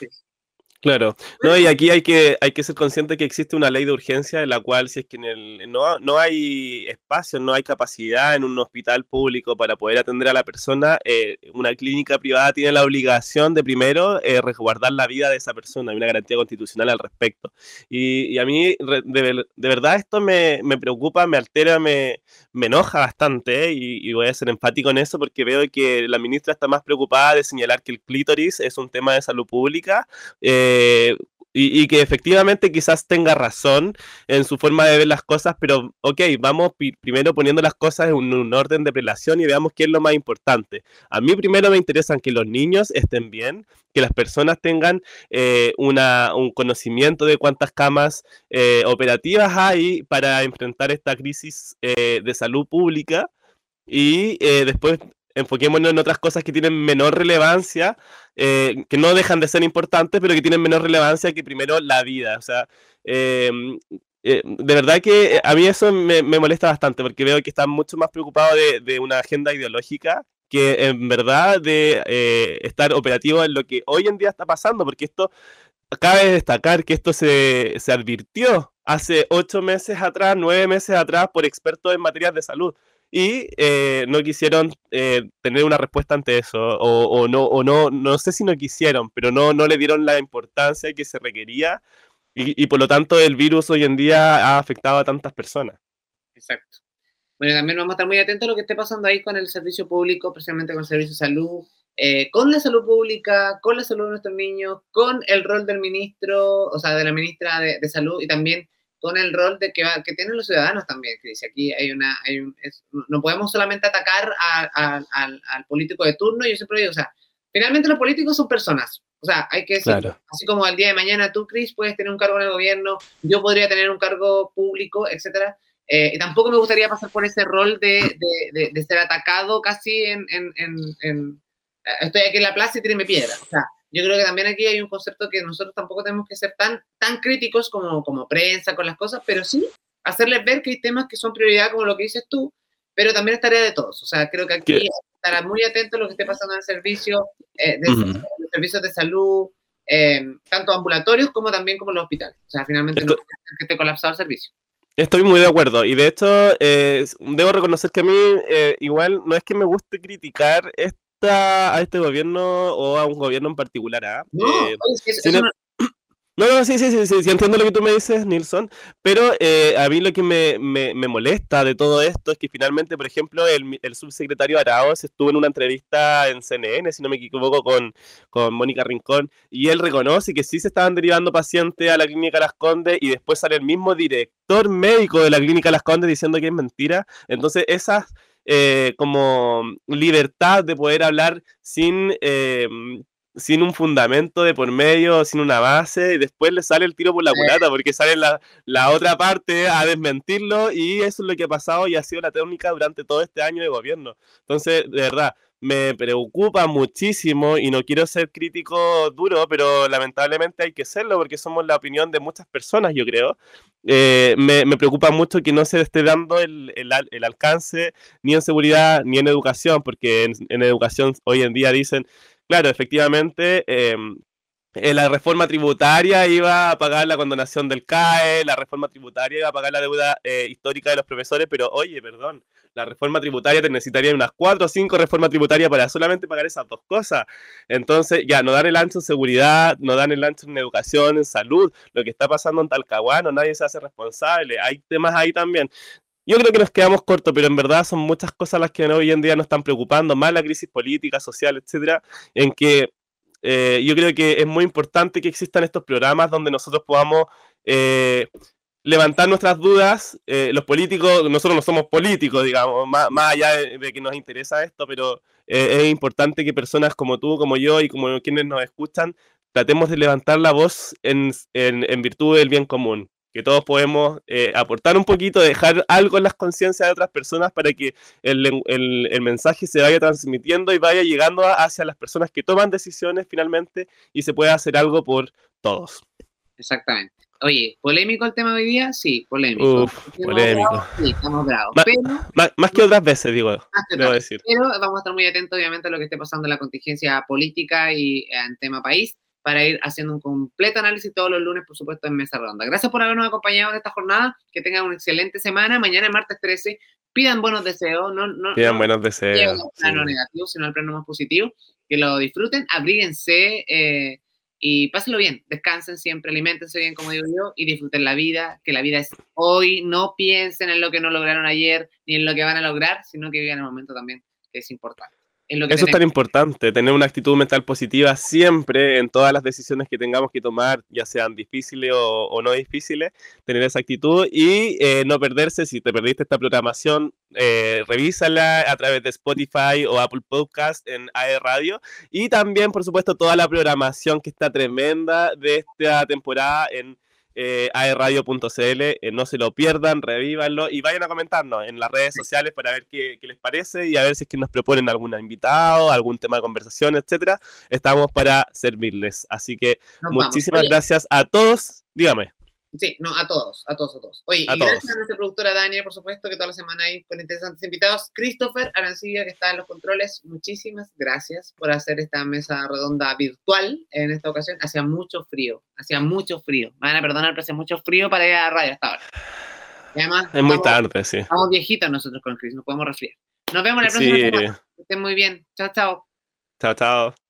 Claro, no, y aquí hay que, hay que ser consciente que existe una ley de urgencia en la cual si es que en el, no, no hay espacio, no hay capacidad en un hospital público para poder atender a la persona, eh, una clínica privada tiene la obligación de primero eh, resguardar la vida de esa persona, hay una garantía constitucional al respecto. Y, a mí de, verdad esto me, preocupa, me altera, me, me enoja bastante y, y, voy a ser enfático en eso porque veo que la ministra está más preocupada de señalar que el clítoris es un tema de salud pública. Eh, eh, y, que efectivamente quizás tenga razón en su forma de ver las cosas, pero ok, vamos primero poniendo las cosas en un, orden de prelación y veamos qué es lo más importante. A mí primero me interesan que los niños estén bien, que las personas tengan eh, una, un conocimiento de cuántas camas eh, operativas hay para enfrentar esta crisis de salud pública y después enfoquémonos en otras cosas que tienen menor relevancia, eh, que no dejan de ser importantes, pero que tienen menor relevancia que primero la vida. O sea, em, eh, de verdad que a mí eso me, molesta bastante, porque veo que están mucho más preocupados de, una agenda ideológica que en verdad de eh, estar operativo en lo que hoy en día está pasando, porque esto, cabe destacar que esto se, se advirtió hace ocho meses atrás, nueve meses atrás, por expertos en materias de salud y eh, no quisieron eh, tener una respuesta ante eso, o, no, o no, no sé si no quisieron, pero no, no le dieron la importancia que se requería, y, por lo tanto el virus hoy en día ha afectado a tantas personas. Exacto. Bueno, también vamos a estar muy atentos a lo que esté pasando ahí con el servicio público, precisamente con el servicio de salud, eh, con la salud pública, con la salud de nuestros niños, con el rol del ministro, o sea, de la ministra de, de Salud y también con el rol de que, que tienen los ciudadanos también, dice aquí hay una, hay un, no podemos solamente atacar al, al, político de turno, yo siempre digo, o sea, finalmente los políticos son personas, o sea, hay que decir, así como al día de mañana tú, Chris, puedes tener un cargo en el gobierno, yo podría tener un cargo público, etcétera, eh, y tampoco me gustaría pasar por ese rol de, de, de, ser atacado casi en, en, en, en, estoy aquí en la plaza y tíreme piedra, o sea, yo creo que también aquí hay un concepto que nosotros tampoco tenemos que ser tan, tan críticos como, como prensa con las cosas, pero sí hacerles ver que hay temas que son prioridad, como lo que dices tú, pero también es tarea de todos. O sea, creo que aquí estará muy atento a lo que esté pasando en el servicio, eh, de, los servicios de salud, eh, tanto ambulatorios como también como los hospitales. O sea, finalmente no que esté colapsado el servicio. Estoy muy de acuerdo y de hecho eh, debo reconocer que a mí igual no es que me guste criticar esto a este gobierno o a un gobierno en particular. ¿ah? No, eh, no, no, sí, sí, sí, sí, entiendo lo que tú me dices, Nilsson, pero eh, a mí lo que me, me, molesta de todo esto es que finalmente, por ejemplo, el, subsecretario Araoz estuvo en una entrevista en CNN, si no me equivoco, con, con Mónica Rincón, y él reconoce que sí se estaban derivando pacientes a la clínica Las Condes y después sale el mismo director médico de la clínica Las Condes diciendo que es mentira. Entonces, esas eh, como libertad de poder hablar sin, eh, sin un fundamento de por medio, sin una base, y después le sale el tiro por la culata, porque sale la, la, otra parte a desmentirlo, y eso es lo que ha pasado y ha sido la técnica durante todo este año de gobierno. Entonces, de verdad, me preocupa muchísimo y no quiero ser crítico duro, pero lamentablemente hay que serlo porque somos la opinión de muchas personas, yo creo. Eh, me, preocupa mucho que no se esté dando el, alcance ni en seguridad ni en educación, porque en, educación hoy en día dicen, claro, efectivamente... Em, eh, la reforma tributaria iba a pagar la condonación del CAE, la reforma tributaria iba a pagar la deuda eh, histórica de los profesores, pero oye, perdón, la reforma tributaria te necesitaría unas cuatro o cinco reformas tributarias para solamente pagar esas dos cosas. Entonces, ya, no dan el ancho en seguridad, no dan el ancho en educación, en salud, lo que está pasando en Talcahuano, nadie se hace responsable, hay temas ahí también. Yo creo que nos quedamos cortos, pero en verdad son muchas cosas las que hoy en día nos están preocupando, más la crisis política, social, etcétera, en que eh, yo creo que es muy importante que existan estos programas donde nosotros podamos eh, levantar nuestras dudas. Eh, los políticos, nosotros no somos políticos, digamos, más, allá de, que nos interesa esto, pero es importante que personas como tú, como yo y como quienes nos escuchan, tratemos de levantar la voz en, en virtud del bien común que todos podemos eh, aportar un poquito, dejar algo en las conciencias de otras personas para que el, el, mensaje se vaya transmitiendo y vaya llegando hacia las personas que toman decisiones finalmente y se pueda hacer algo por todos. Exactamente. Oye, ¿polémico el tema de hoy día? Sí, polémico. Uf, polémico. sí, estamos bravos. más, que otras veces, digo. Debo decir. Pero vamos a estar muy atentos, obviamente, a lo que esté pasando en la contingencia política y en tema país para ir haciendo un completo análisis todos los lunes, por supuesto, en Mesa Redonda. Gracias por habernos acompañado en esta jornada. Que tengan una excelente semana. Mañana, martes 13, pidan buenos deseos. No, no, pidan buenos deseos. No plano negativo, sino el plano más positivo. Que lo disfruten, abríguense eh, y pásenlo bien. Descansen siempre, alimentense bien, como digo yo, y disfruten la vida. Que la vida es hoy. No piensen en lo que no lograron ayer ni en lo que van a lograr, sino que vivan el momento también, que es importante. Eso es tan importante, tener una actitud mental positiva siempre en todas las decisiones que tengamos que tomar, ya sean difíciles o, no difíciles, tener esa actitud y eh, no perderse. Si te perdiste esta programación, eh, revísala a través de Spotify o Apple Podcast en AE Radio. Y también, por supuesto, toda la programación que está tremenda de esta temporada en eh, aerradio.cl. Eh, no se lo pierdan, revívanlo y vayan a comentarnos en las redes sociales para ver qué, les parece y a ver si es que nos proponen algún invitado, algún tema de conversación, etcétera. Estamos para servirles. Así que muchísimas gracias a todos. Dígame. Sí, no, a todos, a todos, a todos. Oye, y gracias a nuestra productora Daniel, por supuesto, que toda la semana hay con interesantes invitados. Christopher Arancilla, que está en los controles, muchísimas gracias por hacer esta mesa redonda virtual en esta ocasión. Hacía mucho frío, hacía mucho frío. Me van a perdonar, pero hacía mucho frío para ir a la radio hasta ahora. Y además, es muy tarde, sí. Estamos viejitos nosotros con Chris, nos podemos resfriar. Nos vemos la próxima semana. Que estén muy bien. Chao, chao. Chao, chao.